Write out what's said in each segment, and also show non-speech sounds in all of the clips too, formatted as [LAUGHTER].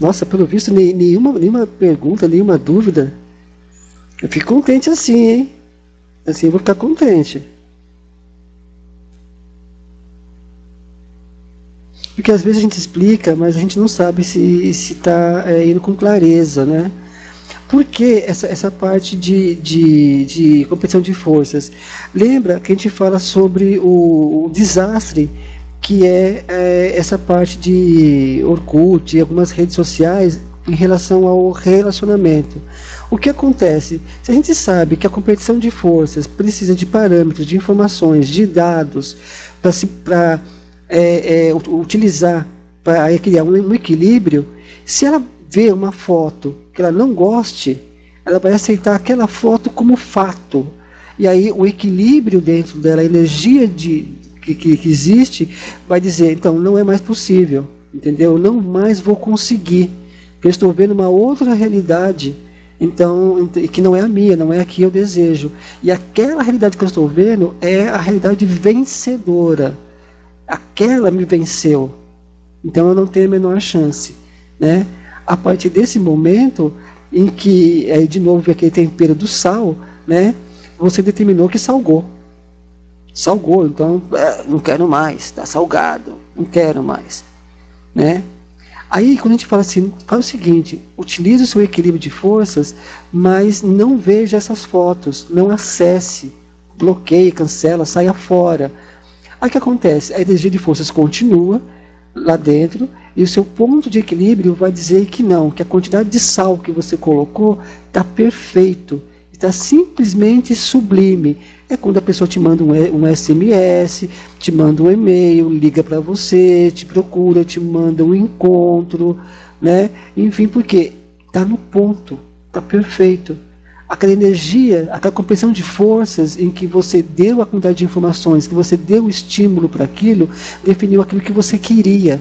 Nossa, pelo visto, nenhuma, nenhuma pergunta, nenhuma dúvida. Eu fico contente assim, hein? Assim eu vou ficar contente. Porque às vezes a gente explica, mas a gente não sabe se está é, indo com clareza, né? Por que essa, essa parte de, de, de competição de forças? Lembra que a gente fala sobre o, o desastre que é, é, essa parte de Orkut e algumas redes sociais em relação ao relacionamento. O que acontece? Se a gente sabe que a competição de forças precisa de parâmetros, de informações, de dados para é, é, utilizar para criar um, um equilíbrio, se ela vê uma foto que ela não goste, ela vai aceitar aquela foto como fato. E aí o equilíbrio dentro dela, a energia de, que, que, que existe, vai dizer, então não é mais possível, entendeu? Não mais vou conseguir, porque eu estou vendo uma outra realidade, então que não é a minha, não é a que eu desejo. E aquela realidade que eu estou vendo é a realidade vencedora. Aquela me venceu. Então eu não tenho a menor chance, né? A partir desse momento em que, aí de novo aquele tempero do sal, né? Você determinou que salgou salgou, então é, não quero mais, está salgado, não quero mais, né? Aí quando a gente fala assim, fala o seguinte, utilize o seu equilíbrio de forças, mas não veja essas fotos, não acesse, bloqueie, cancela, saia fora. Aí o que acontece? A energia de forças continua lá dentro e o seu ponto de equilíbrio vai dizer que não, que a quantidade de sal que você colocou está perfeito, está simplesmente sublime é quando a pessoa te manda um, um SMS, te manda um e-mail, liga para você, te procura, te manda um encontro, né? Enfim, porque está no ponto, está perfeito. Aquela energia, aquela compreensão de forças em que você deu a quantidade de informações, que você deu o estímulo para aquilo, definiu aquilo que você queria.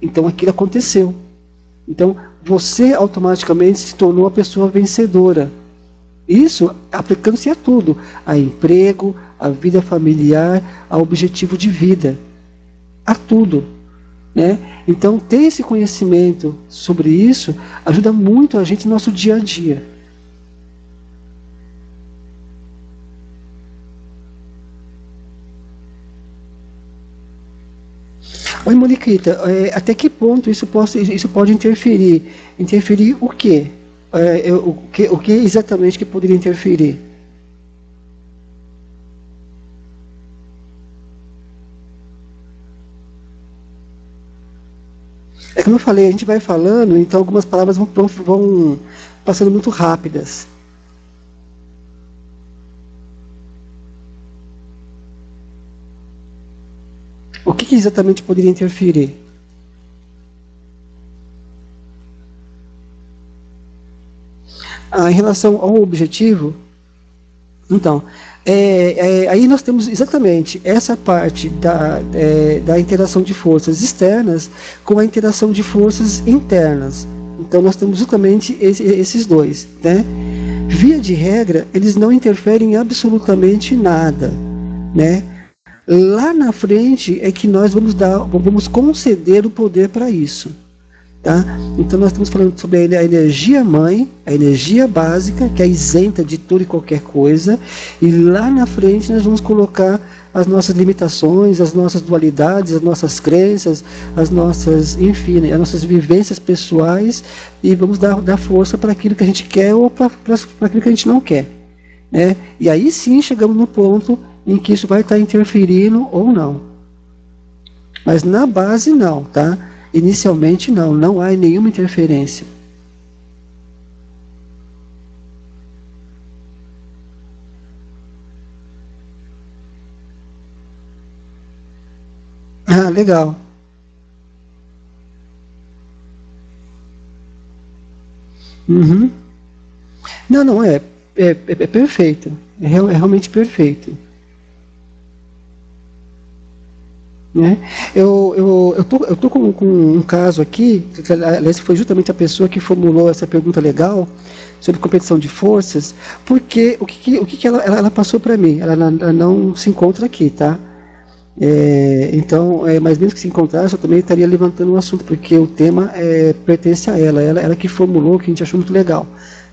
Então aquilo aconteceu. Então você automaticamente se tornou a pessoa vencedora. Isso aplicando-se a tudo, a emprego, a vida familiar, a objetivo de vida, a tudo. Né? Então, ter esse conhecimento sobre isso ajuda muito a gente no nosso dia a dia. Oi, Moniquita, é, até que ponto isso, isso pode interferir? Interferir o quê? É, o, que, o que exatamente que poderia interferir? É como eu falei, a gente vai falando, então algumas palavras vão, vão passando muito rápidas. O que, que exatamente poderia interferir? Ah, em relação ao objetivo, então, é, é, aí nós temos exatamente essa parte da, é, da interação de forças externas com a interação de forças internas. Então nós temos justamente esse, esses dois. Né? Via de regra, eles não interferem em absolutamente nada. Né? Lá na frente é que nós vamos dar, vamos conceder o poder para isso. Tá? Então nós estamos falando sobre a energia mãe, a energia básica, que é isenta de toda e qualquer coisa, e lá na frente nós vamos colocar as nossas limitações, as nossas dualidades, as nossas crenças, as nossas, enfim, né, as nossas vivências pessoais, e vamos dar, dar força para aquilo que a gente quer ou para aquilo que a gente não quer. Né? E aí sim chegamos no ponto em que isso vai estar interferindo ou não. Mas na base não, tá? Inicialmente não, não há nenhuma interferência. Ah, legal. Uhum. Não, não, é, é, é perfeito. É, é realmente perfeito. Né? Eu, eu, eu, tô, eu tô com, com um caso aqui, aliás, foi justamente a pessoa que formulou essa pergunta legal sobre competição de forças, porque o que, o que ela, ela, passou para mim? Ela, ela, não se encontra aqui, tá? É, então, é, mas mesmo que se encontrasse, eu também estaria levantando o um assunto, porque o tema é, pertence a ela, ela, ela que formulou, que a gente achou muito legal,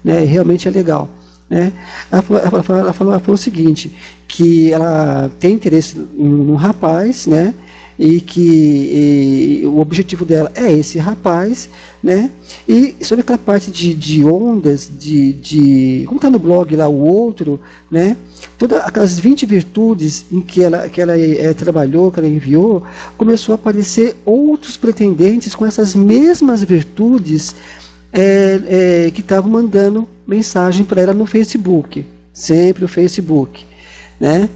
né? realmente é legal. Né? Ela, falou, ela, falou, ela, falou, ela falou o seguinte, que ela tem interesse num rapaz, né? E que e, o objetivo dela é esse rapaz, né? E sobre aquela parte de, de ondas, de, de como está no blog lá o outro, né? Todas aquelas 20 virtudes em que ela, que ela é, trabalhou, que ela enviou, começou a aparecer outros pretendentes com essas mesmas virtudes é, é, que estavam mandando mensagem para ela no Facebook, sempre o Facebook, né?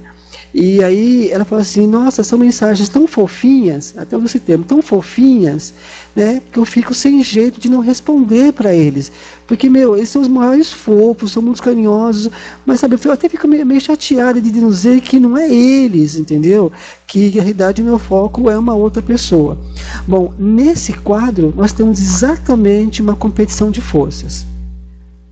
E aí ela falou assim, nossa, são mensagens tão fofinhas, até esse termo, tão fofinhas, né, que eu fico sem jeito de não responder para eles. Porque, meu, eles são os maiores fofos, são muito carinhosos, mas sabe, eu até fico meio, meio chateada de dizer que não é eles, entendeu? Que na realidade o meu foco é uma outra pessoa. Bom, nesse quadro nós temos exatamente uma competição de forças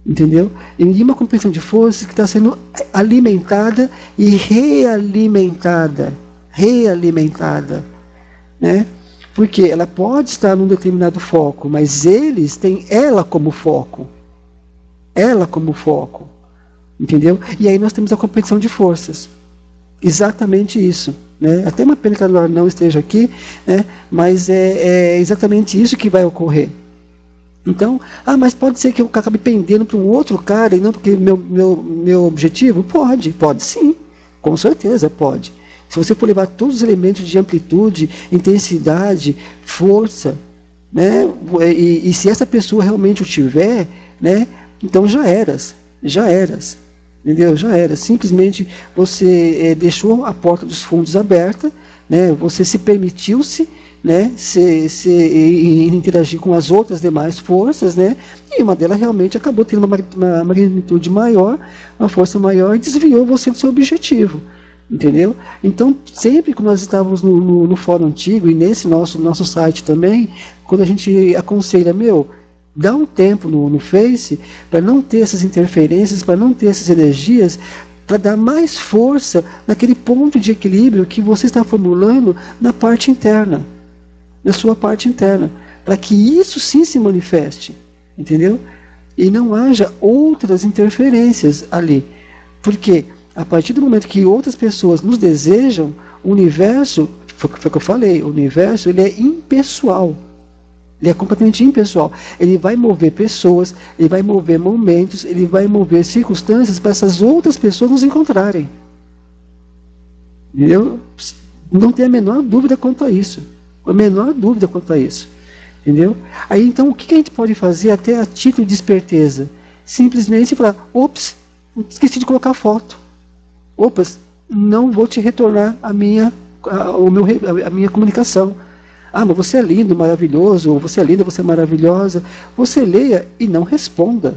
entendeu? Em uma competição de forças que está sendo alimentada e realimentada, realimentada, né? Porque ela pode estar num determinado foco, mas eles têm ela como foco, ela como foco, entendeu? E aí nós temos a competição de forças, exatamente isso. Né? Até uma pena que ela não esteja aqui, né? mas é, é exatamente isso que vai ocorrer. Então, ah, mas pode ser que eu acabe pendendo para um outro cara e não porque meu, meu, meu objetivo? Pode, pode sim, com certeza pode. Se você for levar todos os elementos de amplitude, intensidade, força, né, e, e se essa pessoa realmente o tiver, né, então já eras, já eras, entendeu? Já era. Simplesmente você é, deixou a porta dos fundos aberta, né, você se permitiu-se né, se, se, interagir com as outras demais forças, né, e uma delas realmente acabou tendo uma, uma magnitude maior, uma força maior, e desviou você do seu objetivo. Entendeu? Então, sempre que nós estávamos no, no, no fórum antigo e nesse nosso, nosso site também, quando a gente aconselha, meu, dá um tempo no, no Face para não ter essas interferências, para não ter essas energias, para dar mais força naquele ponto de equilíbrio que você está formulando na parte interna na sua parte interna, para que isso sim se manifeste, entendeu? E não haja outras interferências ali. Porque a partir do momento que outras pessoas nos desejam, o universo, foi, o que eu falei, o universo ele é impessoal. Ele é completamente impessoal. Ele vai mover pessoas, ele vai mover momentos, ele vai mover circunstâncias para essas outras pessoas nos encontrarem. Entendeu? Não tem a menor dúvida quanto a isso a menor dúvida quanto a isso. Entendeu? Aí então o que a gente pode fazer até a título de esperteza? Simplesmente falar, ops, esqueci de colocar foto. Opas, não vou te retornar a minha, a, o meu, a minha comunicação. Ah, mas você é lindo, maravilhoso, ou você é linda, você é maravilhosa. Você leia e não responda.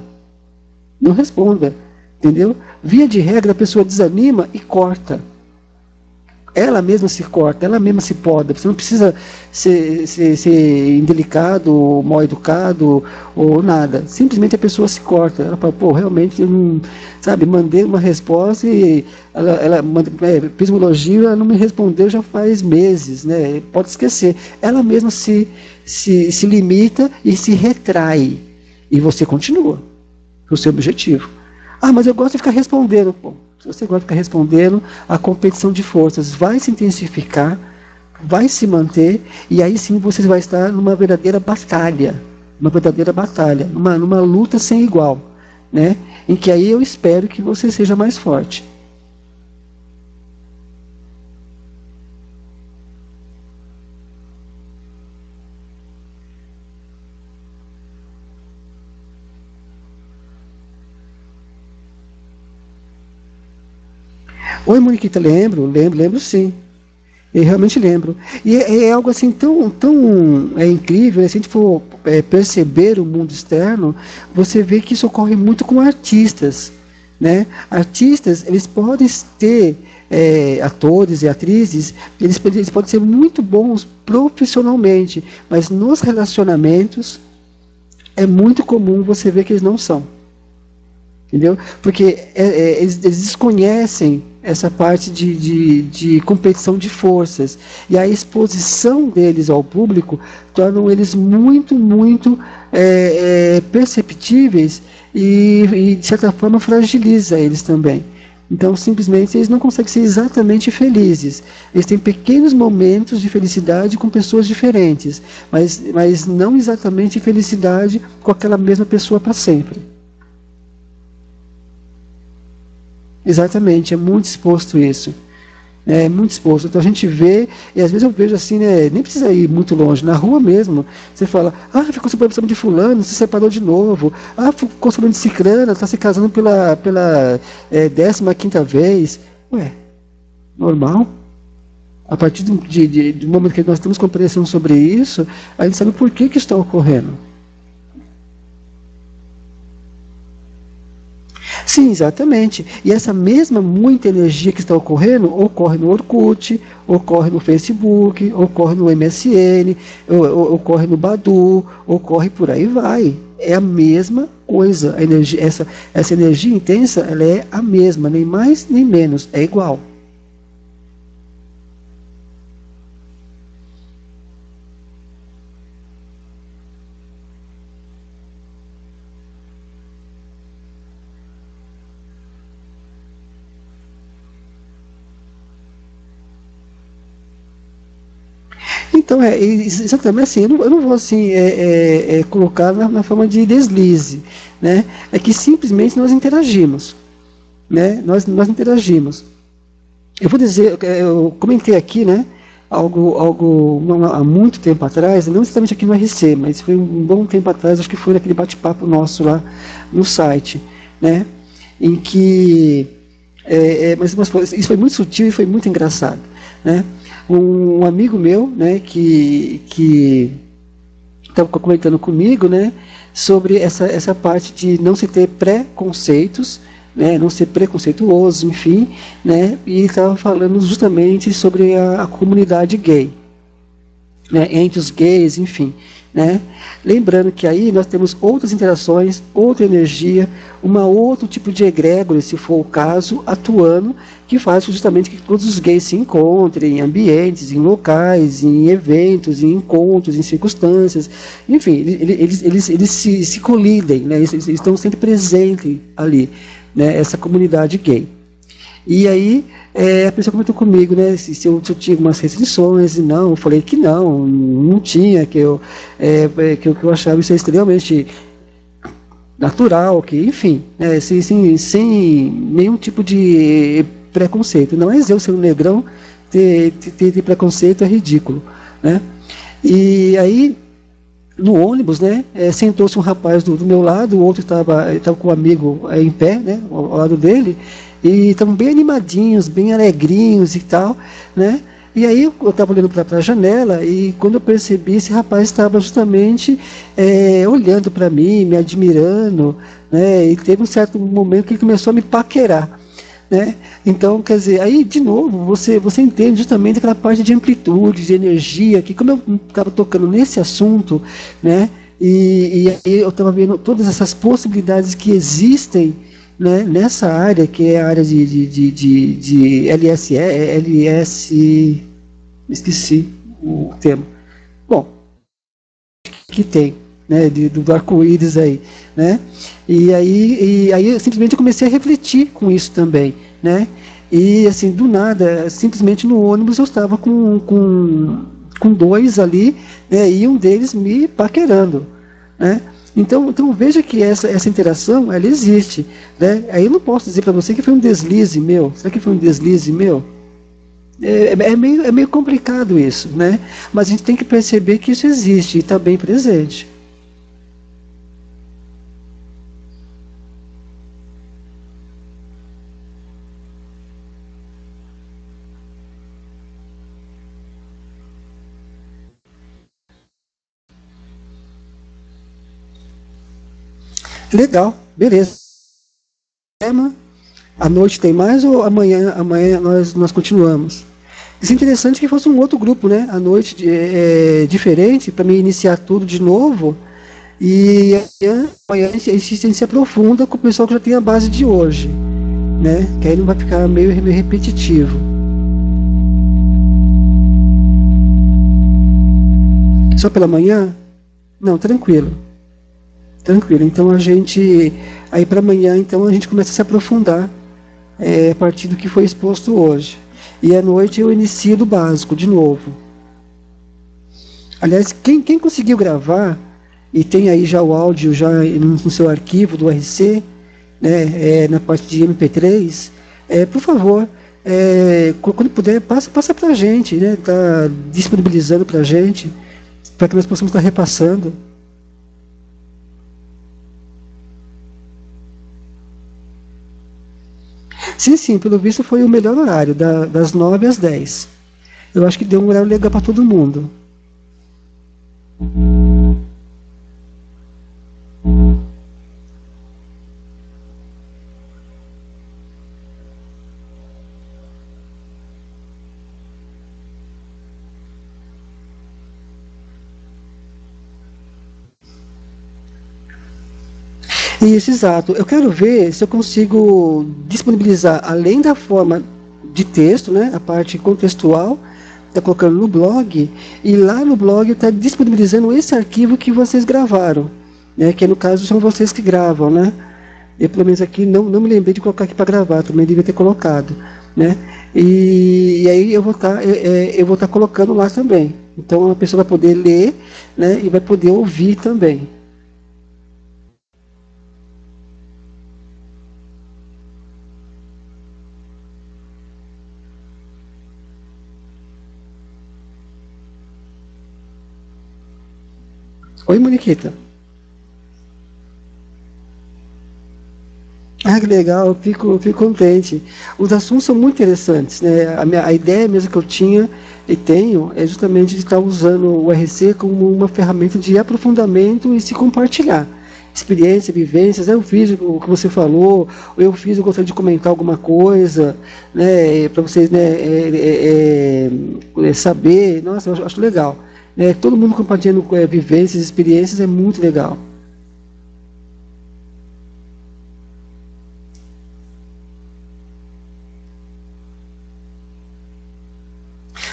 Não responda. Entendeu? Via de regra, a pessoa desanima e corta ela mesma se corta, ela mesma se poda. Você não precisa ser, ser, ser indelicado, ou mal educado, ou nada. Simplesmente a pessoa se corta. Ela fala, pô, realmente, eu não, sabe, mandei uma resposta e ela, ela é, um elogio, ela não me respondeu já faz meses, né? Pode esquecer. Ela mesma se, se, se limita e se retrai. E você continua o seu objetivo. Ah, mas eu gosto de ficar respondendo. Se você gosta de ficar respondendo, a competição de forças vai se intensificar, vai se manter, e aí sim você vai estar numa verdadeira batalha, uma verdadeira batalha, numa, numa luta sem igual, né? Em que aí eu espero que você seja mais forte. Oi, Moniquita, lembro, lembro, lembro sim. Eu realmente lembro. E é, é algo assim tão, tão é incrível, né? se a gente for é, perceber o mundo externo, você vê que isso ocorre muito com artistas. Né? Artistas, eles podem ter é, atores e atrizes, eles, eles podem ser muito bons profissionalmente, mas nos relacionamentos é muito comum você ver que eles não são. Entendeu? Porque é, é, eles, eles desconhecem essa parte de, de, de, competição de forças. E a exposição deles ao público tornam eles muito, muito é, é, perceptíveis e, e, de certa forma, fragiliza eles também. Então, simplesmente, eles não conseguem ser exatamente felizes. Eles têm pequenos momentos de felicidade com pessoas diferentes, mas, mas não exatamente felicidade com aquela mesma pessoa para sempre. Exatamente, é muito exposto isso. É muito exposto. Então a gente vê, e às vezes eu vejo assim, né? Nem precisa ir muito longe, na rua mesmo. Você fala, ah, ficou problema de fulano, se separou de novo. Ah, ficou sabendo de ciclana, está se casando pela, pela é, décima quinta vez. Ué, normal? A partir do, de, de, do momento que nós temos compreensão sobre isso, a gente sabe por que, que está ocorrendo. Sim, exatamente. E essa mesma muita energia que está ocorrendo ocorre no Orkut, ocorre no Facebook, ocorre no MSN, ocorre no Badu, ocorre por aí vai. É a mesma coisa. A energia, essa, essa energia intensa ela é a mesma, nem mais nem menos, é igual. Então, é exatamente assim, eu não, eu não vou assim, é, é, é, colocar na, na, forma de deslize, né? É que simplesmente nós interagimos, né? Nós, nós interagimos. Eu vou dizer, eu comentei aqui, né? Algo, algo há muito tempo atrás, não exatamente aqui no RC, mas foi um bom tempo atrás, acho que foi naquele bate-papo nosso lá no site, né? Em que, é, é mas, mas isso foi muito sutil e foi muito engraçado, né? Um amigo meu, né, que que estava comentando comigo, né, sobre essa essa parte de não se ter preconceitos, né, não ser preconceituoso, enfim, né, e estava falando justamente sobre a, a comunidade gay, né, entre os gays, enfim, né? Lembrando que aí nós temos outras interações, outra energia, uma outro tipo de egrégora, se for o caso, atuando, que faz justamente que todos os gays se encontrem em ambientes, em locais, em eventos, em encontros, em circunstâncias, enfim, eles, eles, eles se, se colidem, né? eles, eles estão sempre presentes ali, né? essa comunidade gay. E aí é, a pessoa comentou comigo, né, se, eu, se, eu, tinha algumas restrições, e não, eu falei que não, não tinha, que eu, é, é que, eu, que eu achava isso extremamente natural, que, enfim, é, sem, sem, sem nenhum tipo de preconceito. Não é eu ser um negrão ter, ter, ter preconceito, é ridículo, né? E aí, no ônibus, né, é, sentou-se um rapaz do, do, meu lado, o outro estava com um amigo é, em pé, né, ao, ao lado dele, e estavam bem animadinhos, bem alegrinhos e tal, né? E aí eu estava olhando para a janela e quando eu percebi, esse rapaz estava justamente é, olhando para mim, me admirando, né? E teve um certo momento que ele começou a me paquerar. Né? Então, quer dizer, aí de novo você, você entende justamente aquela parte de amplitude, de energia, que como eu estava tocando nesse assunto, né? E, e aí eu estava vendo todas essas possibilidades que existem né, nessa área, que é a área de, de, de, de, de LSE, LS. Esqueci o termo. Bom, que tem, né, de, do arco-íris aí, né? E aí, e aí eu simplesmente comecei a refletir com isso também, né? E assim, do nada, simplesmente no ônibus eu estava com, com, com dois ali, né, e um deles me paquerando, né? Então, então veja que essa, essa interação ela existe. Né? Aí eu não posso dizer para você que foi um deslize meu. Será que foi um deslize meu? É, é, é, meio, é meio complicado isso, né? Mas a gente tem que perceber que isso existe e está bem presente. Legal, beleza. Tema, a noite tem mais ou amanhã, amanhã nós, nós continuamos? Isso é interessante que fosse um outro grupo, né? A noite é, é diferente, para mim iniciar tudo de novo. E amanhã, amanhã a, gente, se aprofunda com o pessoal que já tem a base de hoje. né? Que aí não vai ficar meio, meio repetitivo. Só pela manhã? Não, tranquilo. Tranquilo. Então a gente. Aí para amanhã, então a gente começa a se aprofundar é, a partir do que foi exposto hoje. E à noite eu inicio do básico, de novo. Aliás, quem, quem conseguiu gravar e tem aí já o áudio já no seu arquivo do RC, né, é, na parte de MP3, é, por favor, é, quando puder, passa, passa para a gente, né, tá disponibilizando para a gente, para que nós possamos estar repassando. Sim, sim, pelo visto foi o melhor horário, da, das 9 às 10. Eu acho que deu um horário legal para todo mundo. Isso, exato. Eu quero ver se eu consigo disponibilizar, além da forma de texto, né, a parte contextual, está colocando no blog, e lá no blog está disponibilizando esse arquivo que vocês gravaram, né, que no caso são vocês que gravam, né? Eu pelo menos aqui não, não me lembrei de colocar aqui para gravar, também devia ter colocado, né? E, e aí eu vou estar tá, é, eu vou estar tá colocando lá também. Então a pessoa vai poder ler, né, e vai poder ouvir também. Oi, Moniquita. Ah, que legal, fico, fico contente. Os assuntos são muito interessantes, né? A, minha, a ideia mesmo que eu tinha e tenho é justamente de estar usando o RC como uma ferramenta de aprofundamento e se compartilhar. Experiência, vivências, eu fiz o que você falou, eu fiz, eu gostaria de comentar alguma coisa, né, para vocês né, é, é, é, saber. Nossa, eu acho legal. É, todo mundo compartilhando é, vivências, experiências é muito legal.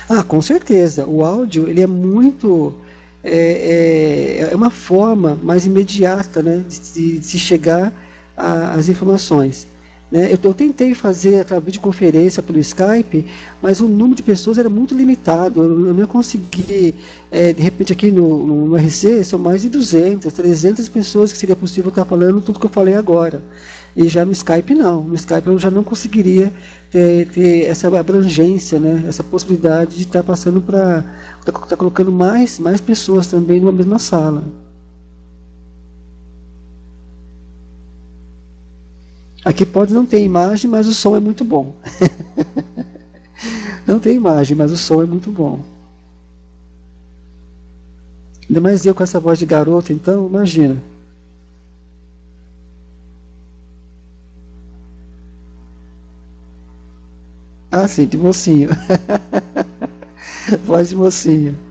Ah, com certeza. O áudio ele é muito é, é, é uma forma mais imediata, né, de, de se chegar às informações. Né? Eu, eu, tentei fazer aquela videoconferência pelo Skype, mas o número de pessoas era muito limitado. Eu, eu não consegui, é, de repente aqui no, no, no, RC, são mais de 200, 300 pessoas que seria possível estar falando tudo que eu falei agora. E já no Skype não. No Skype eu já não conseguiria ter, ter essa abrangência, né? essa possibilidade de estar passando para. estar tá, tá colocando mais, mais pessoas também numa mesma sala. Aqui pode não ter imagem, mas o som é muito bom. [LAUGHS] não tem imagem, mas o som é muito bom. Ainda mais eu com essa voz de garoto, então, imagina. Ah, sim, de mocinho. [LAUGHS] voz de mocinho.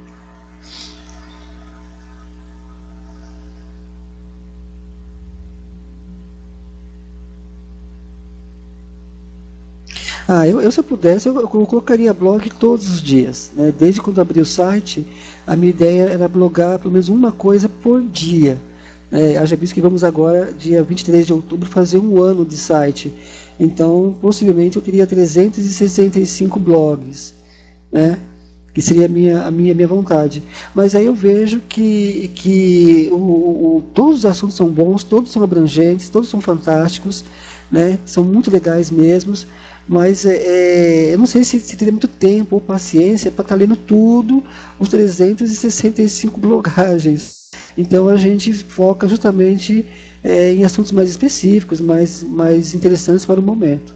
Ah, eu, eu se eu pudesse, eu, eu, colocaria blog todos os dias. Né? Desde quando abri o site, a minha ideia era blogar pelo menos uma coisa por dia. É, haja visto que vamos agora, dia 23 de outubro, fazer um ano de site. Então, possivelmente, eu teria 365 blogs, né? que seria a minha, a minha, minha vontade. Mas aí eu vejo que, que o, o, todos os assuntos são bons, todos são abrangentes, todos são fantásticos, né? são muito legais mesmos mas é, é, eu não sei se, se teria muito tempo ou paciência para estar tá lendo tudo, os 365 [LAUGHS] blogagens. Então a gente foca justamente é, em assuntos mais específicos, mais, mais interessantes para o momento.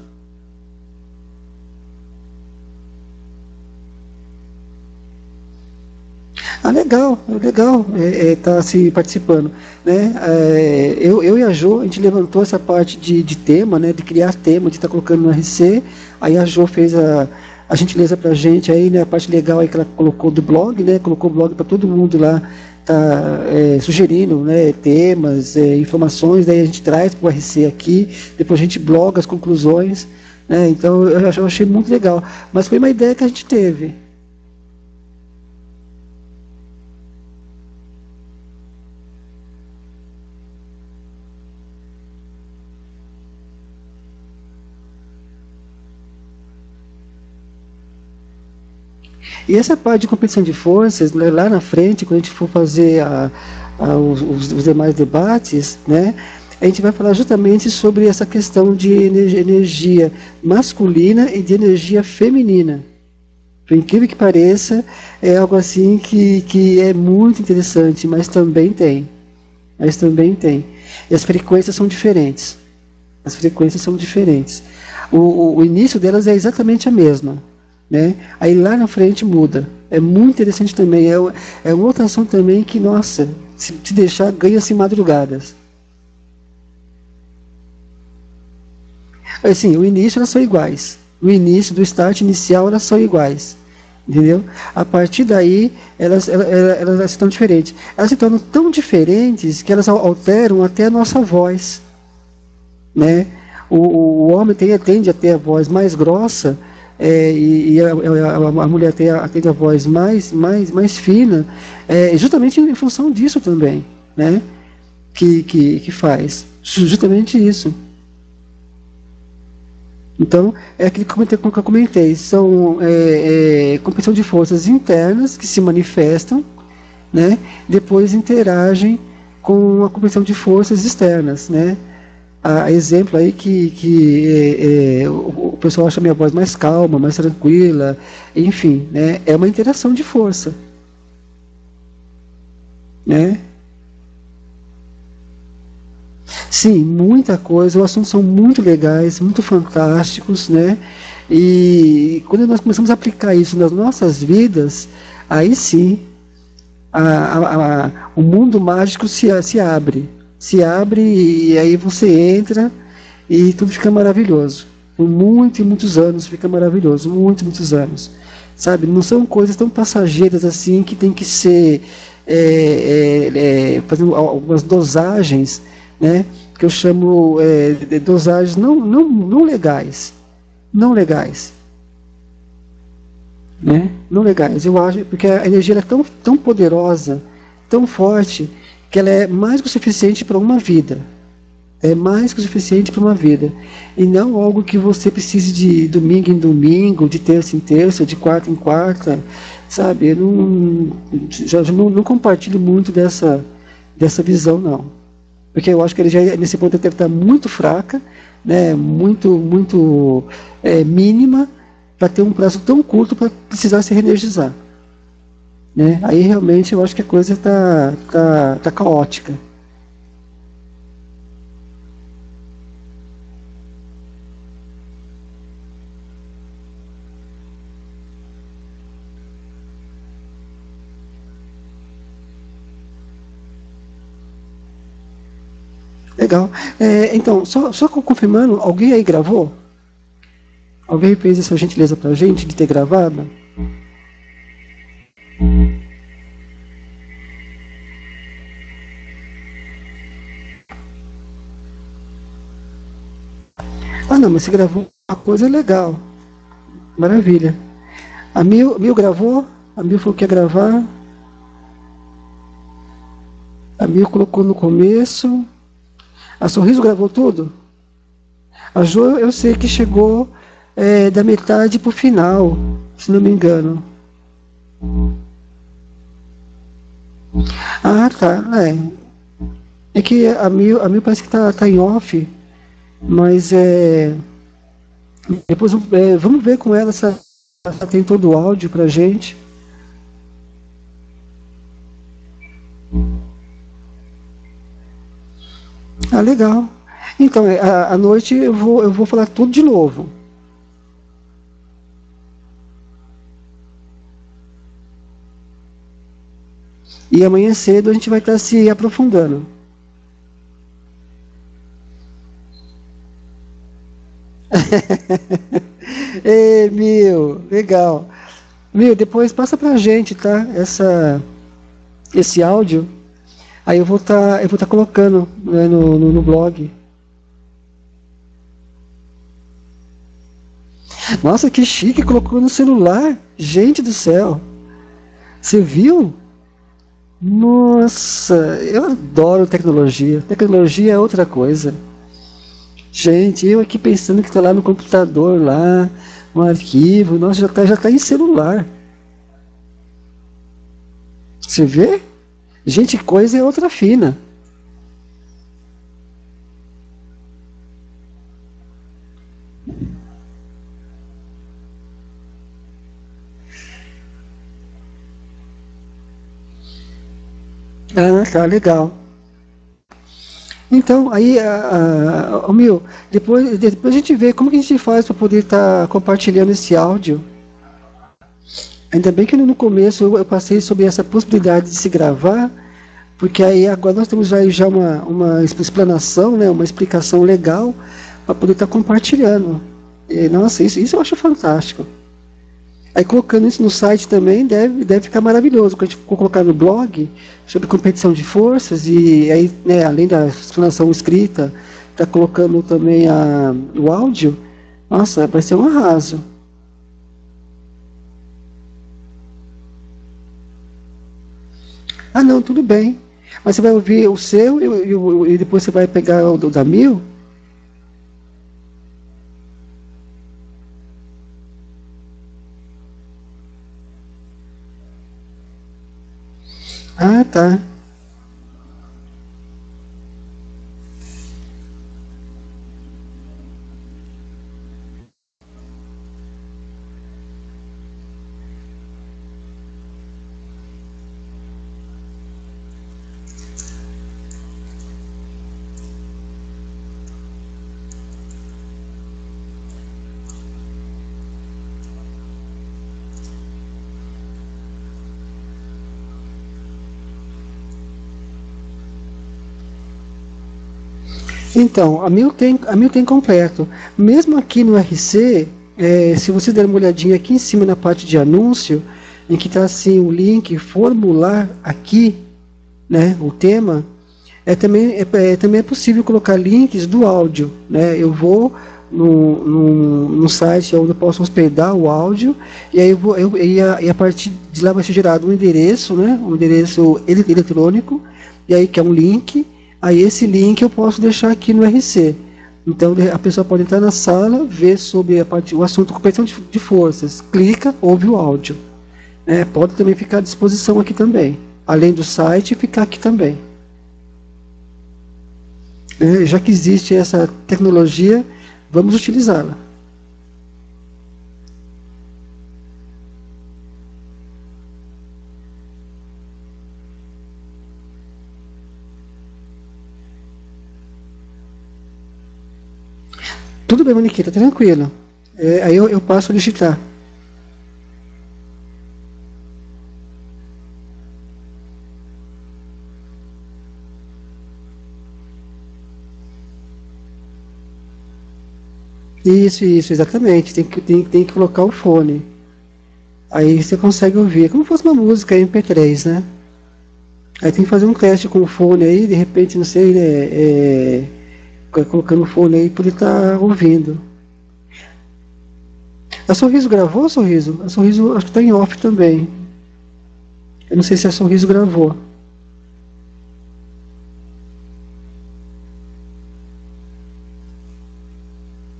Ah, legal, legal estar é, é, tá se participando. Né? É, eu, eu e a Jo, a gente levantou essa parte de, de tema, né, de criar tema, de estar tá colocando no RC, aí a Jo fez a, a gentileza para a gente, aí, né, a parte legal aí que ela colocou do blog, né, colocou o blog para todo mundo lá tá é, sugerindo né, temas, é, informações, daí a gente traz para o RC aqui, depois a gente bloga as conclusões. Né, então eu, eu achei muito legal. Mas foi uma ideia que a gente teve. E essa parte de competição de forças, né, lá na frente, quando a gente for fazer a, a, os, os, demais debates, né, a gente vai falar justamente sobre essa questão de energia, masculina e de energia feminina. Por incrível que pareça, é algo assim que, que é muito interessante, mas também tem. Mas também tem. E as frequências são diferentes. As frequências são diferentes. O, o, o início delas é exatamente a mesma né? Aí lá na frente muda. É muito interessante também. É, é uma outra ação também que, nossa, se te deixar, ganha-se madrugadas. Assim, o início elas são iguais. O início do start inicial elas são iguais. Entendeu? A partir daí, elas, elas, elas, elas se tornam diferentes. Elas se tornam tão diferentes que elas alteram até a nossa voz. Né? O, o homem tem, tende a ter a voz mais grossa, é, e, e a, a, a, mulher tem a, voz mais, mais, mais fina, é, justamente em função disso também, né? Que, que, que faz. Justamente isso. Então, é aquilo que eu comentei, são é, é, competição de forças internas que se manifestam, né? depois interagem com a competição de forças externas, né? a exemplo aí que, que é, é, o, pessoal acha minha voz mais calma, mais tranquila, enfim, né? É uma interação de força, né? Sim, muita coisa, os assuntos são muito legais, muito fantásticos, né? E quando nós começamos a aplicar isso nas nossas vidas, aí sim, a, a, a, o mundo mágico se, se abre, se abre e aí você entra e tudo fica maravilhoso. Por muitos e muitos anos fica maravilhoso, muitos, muitos anos. Sabe, não são coisas tão passageiras assim que tem que ser é, é, é, fazendo algumas dosagens, né? Que eu chamo é, de dosagens não, não, não legais. Não legais. Né? Não legais. Eu acho, porque a energia é tão, tão poderosa, tão forte, que ela é mais que o suficiente para uma vida. É mais que o suficiente para uma vida. E não algo que você precise de domingo em domingo, de terça em terça, de quarta em quarta. Sabe? Eu não, já, não, não compartilho muito dessa, dessa visão, não. Porque eu acho que ele já, nesse ponto, deve estar muito fraca, né? muito, muito é, mínima, para ter um prazo tão curto para precisar se reenergizar. Né? Aí realmente eu acho que a coisa está tá, tá caótica. Legal. É, então, só, só confirmando, alguém aí gravou? Alguém fez essa gentileza pra gente de ter gravado? Ah, não, mas você gravou uma coisa legal. Maravilha. A Mil, Mil gravou? A Mil falou que ia gravar. A Mil colocou no começo. A Sorriso gravou tudo? A Jo, eu sei que chegou é, da metade pro final, se não me engano. Ah, tá. É. É que a Mil, a Mil parece que tá, tá em off. Mas é. Depois é, vamos ver com ela se ela tem todo o áudio pra gente. Ah, legal. Então, é, à noite eu vou, eu vou falar tudo de novo. E amanhã cedo a gente vai estar se aprofundando. [LAUGHS] Ei, Mil, legal. Mil, depois passa pra gente, tá? Essa, esse áudio, aí eu vou estar tá, eu vou tá colocando né, no, no, no blog. Nossa, que chique, colocou no celular. Gente do céu. Você viu? Nossa, eu adoro tecnologia. Tecnologia é outra coisa. Gente, eu aqui pensando que está lá no computador, lá, no arquivo, nossa, já está já tá em celular. Você vê? Gente, coisa é outra fina. Ah, tá legal. Então, aí, o meu, depois, depois a gente vê como que a gente faz para poder estar tá compartilhando esse áudio. Ainda bem que no começo eu, passei sobre essa possibilidade de se gravar, porque aí agora nós temos já, já uma, uma explanação, né, uma explicação legal para poder estar tá compartilhando. E, nossa, isso, isso eu acho fantástico. Aí colocando isso no site também deve, deve ficar maravilhoso. Quando a gente for colocar no blog sobre competição de forças e aí, né, além da explanação escrita, tá colocando também a, o áudio, nossa, vai ser um arraso. Ah não, tudo bem. Mas você vai ouvir o seu e, e, e depois você vai pegar o da mil? Ah, tá. Então, a mil tem, a mil tem completo. Mesmo aqui no RC, é, se você der uma olhadinha aqui em cima na parte de anúncio, em que está assim o link formular aqui, né, o tema, é também é, é, também é possível colocar links do áudio, né? Eu vou no, no, no site onde eu posso hospedar o áudio e aí eu vou eu, e, a, e a partir de lá vai ser gerado um endereço, né? Um endereço eletrônico e aí que é um link Aí esse link eu posso deixar aqui no RC. Então a pessoa pode entrar na sala, ver sobre a parte, o assunto competição de, de forças, clica, ouve o áudio. É, pode também ficar à disposição aqui também. Além do site, ficar aqui também. É, já que existe essa tecnologia, vamos utilizá-la. Tudo bem, Moniquita, tranquilo. É, aí eu, eu passo a digitar. Isso, isso, exatamente. Tem que, tem, tem que colocar o fone. Aí você consegue ouvir. É como se fosse uma música MP3, né? Aí tem que fazer um teste com o fone aí, de repente, não sei, né? É colocando o fone aí para ele estar tá ouvindo. A Sorriso gravou, Sorriso? A Sorriso acho que está em off também. Eu não sei se a Sorriso gravou.